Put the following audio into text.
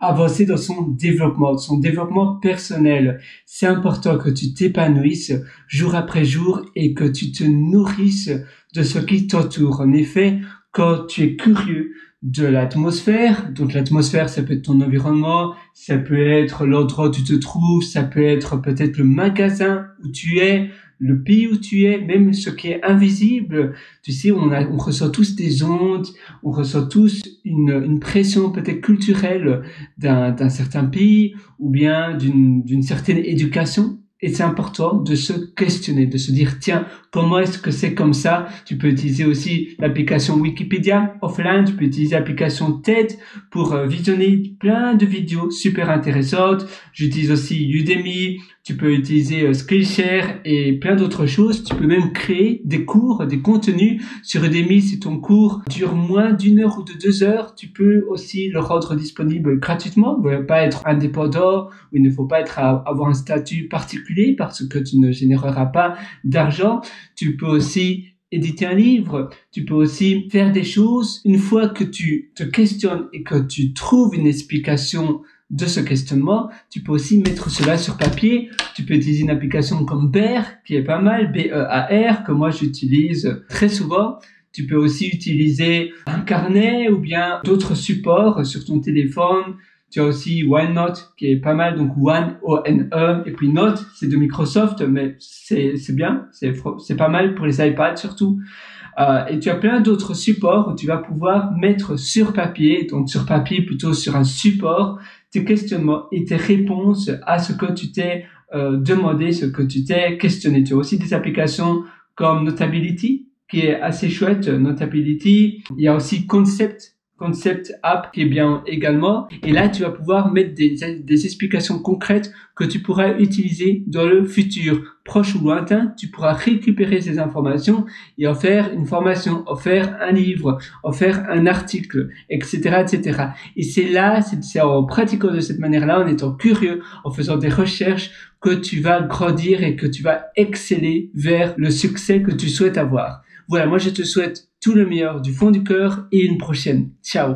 avancer dans son développement, son développement personnel. C'est important que tu t'épanouisses jour après jour et que tu te nourrisses de ce qui t'entoure. En effet, quand tu es curieux de l'atmosphère, donc l'atmosphère, ça peut être ton environnement, ça peut être l'endroit où tu te trouves, ça peut être peut-être le magasin où tu es, le pays où tu es, même ce qui est invisible. Tu sais, on, a, on ressent tous des ondes, on ressent tous une, une pression peut-être culturelle d'un certain pays ou bien d'une certaine éducation. Et c'est important de se questionner, de se dire, tiens, comment est-ce que c'est comme ça? Tu peux utiliser aussi l'application Wikipédia offline, tu peux utiliser l'application TED pour euh, visionner plein de vidéos super intéressantes. J'utilise aussi Udemy, tu peux utiliser euh, Skillshare et plein d'autres choses. Tu peux même créer des cours, des contenus sur Udemy. Si ton cours dure moins d'une heure ou de deux heures, tu peux aussi le rendre disponible gratuitement. Il ne faut pas être indépendant ou il ne faut pas être avoir un statut particulier parce que tu ne généreras pas d'argent. Tu peux aussi éditer un livre, tu peux aussi faire des choses. Une fois que tu te questionnes et que tu trouves une explication de ce questionnement, tu peux aussi mettre cela sur papier. Tu peux utiliser une application comme Bear, qui est pas mal, B-E-A-R, que moi j'utilise très souvent. Tu peux aussi utiliser un carnet ou bien d'autres supports sur ton téléphone. Tu as aussi OneNote qui est pas mal, donc One O-N-E et puis Note, c'est de Microsoft, mais c'est bien, c'est c'est pas mal pour les iPads surtout. Euh, et tu as plein d'autres supports où tu vas pouvoir mettre sur papier, donc sur papier plutôt sur un support, tes questionnements et tes réponses à ce que tu t'es euh, demandé, ce que tu t'es questionné. Tu as aussi des applications comme Notability, qui est assez chouette, Notability. Il y a aussi Concept, Concept App qui est bien également. Et là, tu vas pouvoir mettre des, des explications concrètes que tu pourras utiliser dans le futur, proche ou lointain. Tu pourras récupérer ces informations et en faire une formation, en faire un livre, en faire un article, etc., etc. Et c'est là, c'est en pratiquant de cette manière-là, en étant curieux, en faisant des recherches, que tu vas grandir et que tu vas exceller vers le succès que tu souhaites avoir. Voilà, moi je te souhaite tout le meilleur du fond du cœur et une prochaine. Ciao